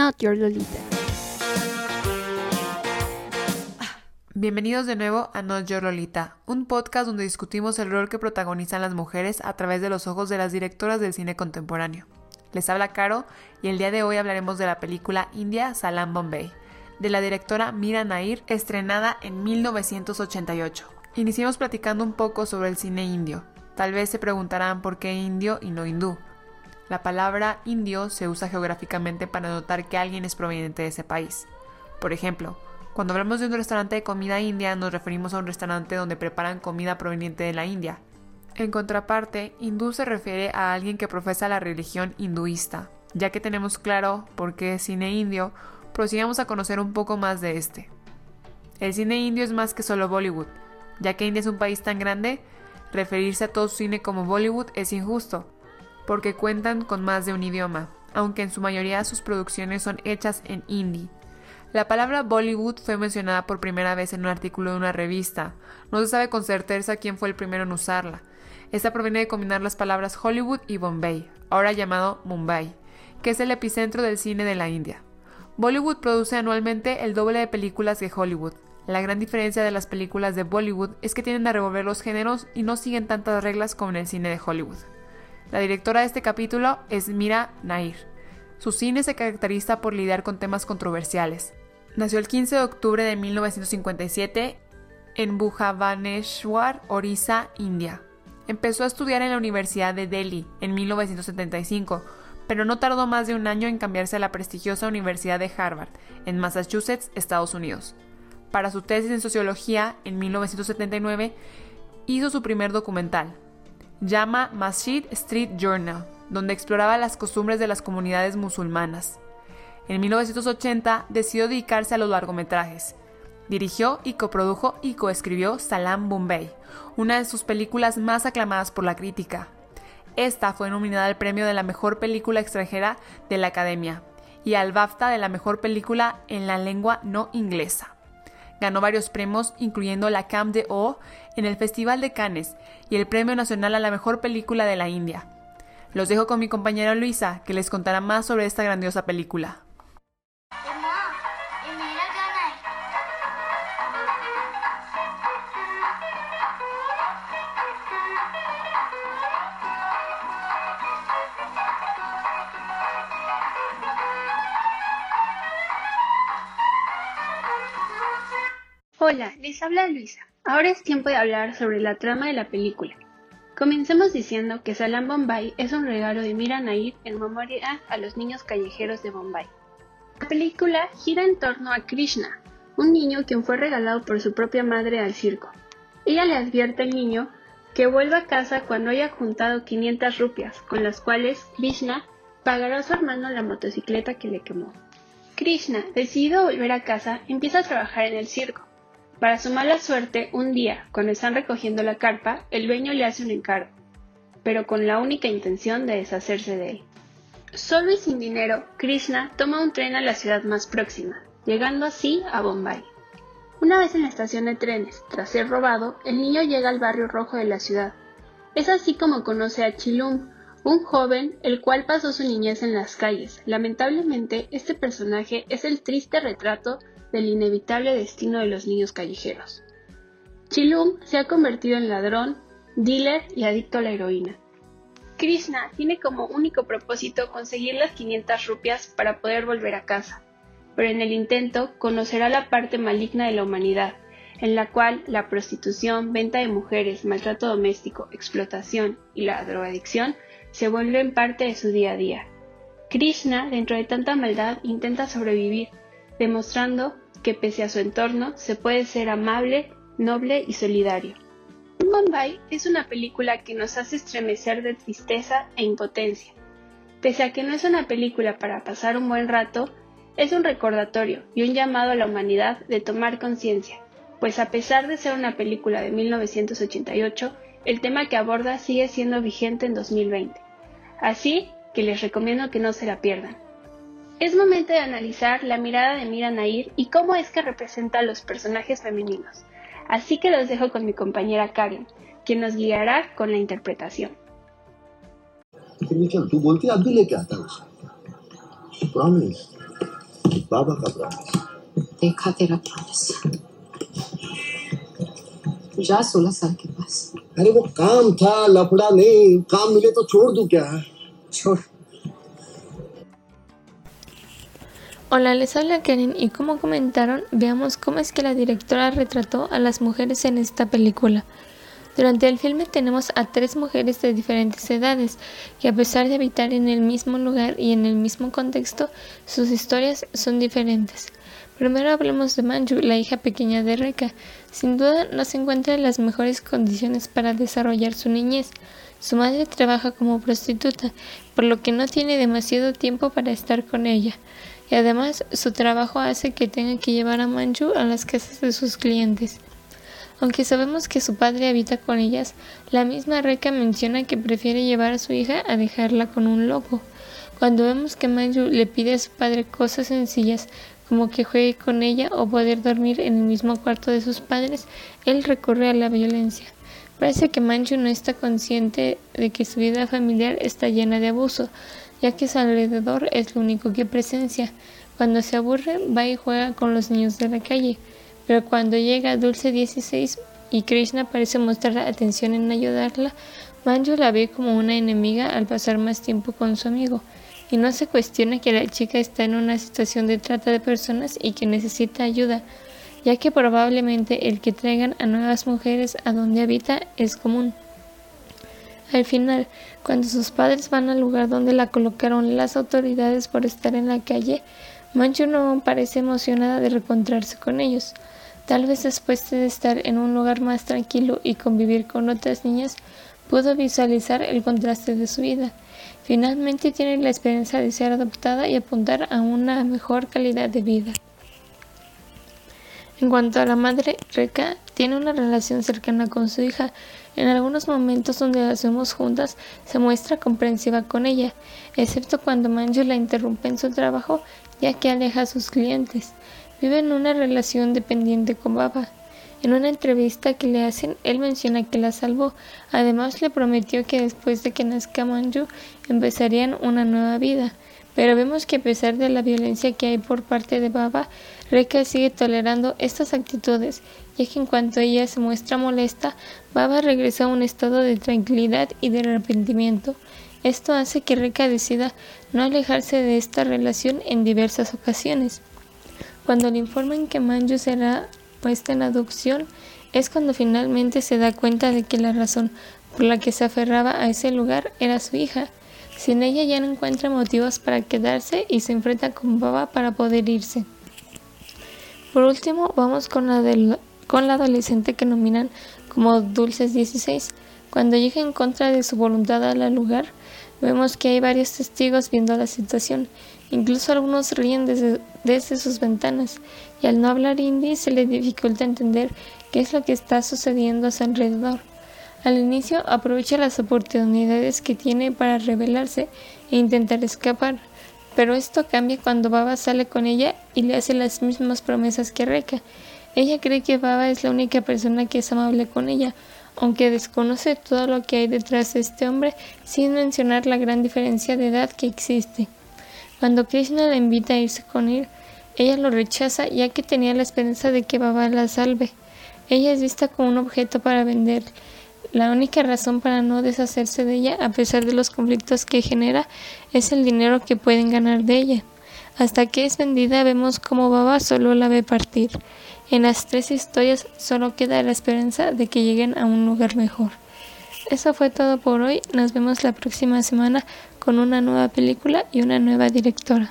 Not Your Lolita. Bienvenidos de nuevo a Not Your Lolita, un podcast donde discutimos el rol que protagonizan las mujeres a través de los ojos de las directoras del cine contemporáneo. Les habla Caro y el día de hoy hablaremos de la película India Salam Bombay, de la directora Mira Nair, estrenada en 1988. Iniciemos platicando un poco sobre el cine indio. Tal vez se preguntarán por qué indio y no hindú. La palabra indio se usa geográficamente para notar que alguien es proveniente de ese país. Por ejemplo, cuando hablamos de un restaurante de comida india nos referimos a un restaurante donde preparan comida proveniente de la India. En contraparte, hindú se refiere a alguien que profesa la religión hinduista. Ya que tenemos claro por qué es cine indio, prosigamos a conocer un poco más de este. El cine indio es más que solo Bollywood. Ya que India es un país tan grande, referirse a todo su cine como Bollywood es injusto, porque cuentan con más de un idioma, aunque en su mayoría sus producciones son hechas en hindi. La palabra Bollywood fue mencionada por primera vez en un artículo de una revista. No se sabe con certeza quién fue el primero en usarla. Esta proviene de combinar las palabras Hollywood y Bombay, ahora llamado Mumbai, que es el epicentro del cine de la India. Bollywood produce anualmente el doble de películas que Hollywood. La gran diferencia de las películas de Bollywood es que tienden a revolver los géneros y no siguen tantas reglas como en el cine de Hollywood. La directora de este capítulo es Mira Nair. Su cine se caracteriza por lidiar con temas controversiales. Nació el 15 de octubre de 1957 en Bhubaneswar, Orissa, India. Empezó a estudiar en la Universidad de Delhi en 1975, pero no tardó más de un año en cambiarse a la prestigiosa Universidad de Harvard, en Massachusetts, Estados Unidos. Para su tesis en sociología, en 1979, hizo su primer documental, llama Masjid Street Journal, donde exploraba las costumbres de las comunidades musulmanas. En 1980 decidió dedicarse a los largometrajes. Dirigió y coprodujo y coescribió Salam Bombay, una de sus películas más aclamadas por la crítica. Esta fue nominada al premio de la mejor película extranjera de la Academia y al BAFTA de la mejor película en la lengua no inglesa. Ganó varios premios, incluyendo la Cam de O en el Festival de Cannes y el Premio Nacional a la Mejor Película de la India. Los dejo con mi compañera Luisa, que les contará más sobre esta grandiosa película. Hola, les habla Luisa. Ahora es tiempo de hablar sobre la trama de la película. Comencemos diciendo que Salam Bombay es un regalo de Mira Nair en memoria a los niños callejeros de Bombay. La película gira en torno a Krishna, un niño quien fue regalado por su propia madre al circo. Ella le advierte al niño que vuelva a casa cuando haya juntado 500 rupias, con las cuales Krishna pagará a su hermano la motocicleta que le quemó. Krishna, decidido volver a casa, empieza a trabajar en el circo. Para su mala suerte, un día, cuando están recogiendo la carpa, el dueño le hace un encargo, pero con la única intención de deshacerse de él. Solo y sin dinero, Krishna toma un tren a la ciudad más próxima, llegando así a Bombay. Una vez en la estación de trenes, tras ser robado, el niño llega al barrio rojo de la ciudad. Es así como conoce a Chilum, un joven el cual pasó su niñez en las calles. Lamentablemente, este personaje es el triste retrato del inevitable destino de los niños callejeros. Chilum se ha convertido en ladrón, dealer y adicto a la heroína. Krishna tiene como único propósito conseguir las 500 rupias para poder volver a casa, pero en el intento conocerá la parte maligna de la humanidad, en la cual la prostitución, venta de mujeres, maltrato doméstico, explotación y la drogadicción se vuelven parte de su día a día. Krishna, dentro de tanta maldad, intenta sobrevivir, demostrando que pese a su entorno se puede ser amable, noble y solidario. Bombay es una película que nos hace estremecer de tristeza e impotencia. Pese a que no es una película para pasar un buen rato, es un recordatorio y un llamado a la humanidad de tomar conciencia, pues a pesar de ser una película de 1988, el tema que aborda sigue siendo vigente en 2020. Así que les recomiendo que no se la pierdan. Es momento de analizar la mirada de Mira Nair y cómo es que representa a los personajes femeninos. Así que los dejo con mi compañera Karen, quien nos guiará con la interpretación. तू बोलती अब भी लेके आता है उसे प्रॉमिस बाबा का प्रॉमिस देखा तेरा प्रॉमिस जा सोलह साल के पास अरे वो काम था लफड़ा नहीं काम मिले तो छोड़ दूं क्या छोड़ Hola, les habla Karen y como comentaron, veamos cómo es que la directora retrató a las mujeres en esta película. Durante el filme tenemos a tres mujeres de diferentes edades, que a pesar de habitar en el mismo lugar y en el mismo contexto, sus historias son diferentes. Primero hablemos de Manju, la hija pequeña de Reka. Sin duda no se encuentra en las mejores condiciones para desarrollar su niñez. Su madre trabaja como prostituta, por lo que no tiene demasiado tiempo para estar con ella y además su trabajo hace que tenga que llevar a Manju a las casas de sus clientes. Aunque sabemos que su padre habita con ellas, la misma Reka menciona que prefiere llevar a su hija a dejarla con un loco. Cuando vemos que Manju le pide a su padre cosas sencillas como que juegue con ella o poder dormir en el mismo cuarto de sus padres, él recurre a la violencia. Parece que Manju no está consciente de que su vida familiar está llena de abuso, ya que su alrededor es lo único que presencia. Cuando se aburre, va y juega con los niños de la calle, pero cuando llega Dulce 16 y Krishna parece mostrar atención en ayudarla, Manju la ve como una enemiga al pasar más tiempo con su amigo, y no se cuestiona que la chica está en una situación de trata de personas y que necesita ayuda, ya que probablemente el que traigan a nuevas mujeres a donde habita es común. Al final, cuando sus padres van al lugar donde la colocaron las autoridades por estar en la calle, Manchu no parece emocionada de reencontrarse con ellos. Tal vez después de estar en un lugar más tranquilo y convivir con otras niñas, pudo visualizar el contraste de su vida. Finalmente tiene la esperanza de ser adoptada y apuntar a una mejor calidad de vida. En cuanto a la madre, Reka tiene una relación cercana con su hija. En algunos momentos donde las vemos juntas, se muestra comprensiva con ella, excepto cuando Manju la interrumpe en su trabajo, ya que aleja a sus clientes. Viven una relación dependiente con Baba. En una entrevista que le hacen, él menciona que la salvó. Además, le prometió que después de que nazca Manju, empezarían una nueva vida. Pero vemos que a pesar de la violencia que hay por parte de Baba, Reka sigue tolerando estas actitudes, ya que en cuanto ella se muestra molesta, Baba regresa a un estado de tranquilidad y de arrepentimiento. Esto hace que Reka decida no alejarse de esta relación en diversas ocasiones. Cuando le informan que Manju será puesta en adopción, es cuando finalmente se da cuenta de que la razón por la que se aferraba a ese lugar era su hija. Sin ella ya no encuentra motivos para quedarse y se enfrenta con Baba para poder irse. Por último, vamos con la, con la adolescente que nominan como Dulces 16. Cuando llega en contra de su voluntad al lugar, vemos que hay varios testigos viendo la situación. Incluso algunos ríen desde, desde sus ventanas, y al no hablar hindi se le dificulta entender qué es lo que está sucediendo a su alrededor. Al inicio aprovecha las oportunidades que tiene para rebelarse e intentar escapar, pero esto cambia cuando Baba sale con ella y le hace las mismas promesas que Reka. Ella cree que Baba es la única persona que es amable con ella, aunque desconoce todo lo que hay detrás de este hombre sin mencionar la gran diferencia de edad que existe. Cuando Krishna la invita a irse con él, ella lo rechaza ya que tenía la esperanza de que Baba la salve. Ella es vista como un objeto para vender la única razón para no deshacerse de ella, a pesar de los conflictos que genera, es el dinero que pueden ganar de ella. Hasta que es vendida vemos como Baba solo la ve partir. En las tres historias solo queda la esperanza de que lleguen a un lugar mejor. Eso fue todo por hoy. Nos vemos la próxima semana con una nueva película y una nueva directora.